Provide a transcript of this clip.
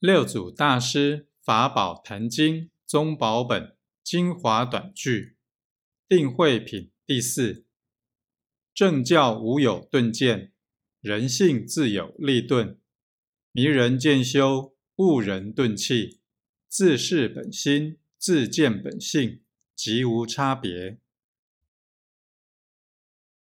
六祖大师法宝坛经宗宝本精华短句定慧品第四，正教无有顿见，人性自有立顿，迷人见修，悟人顿气，自是本心，自见本性，即无差别。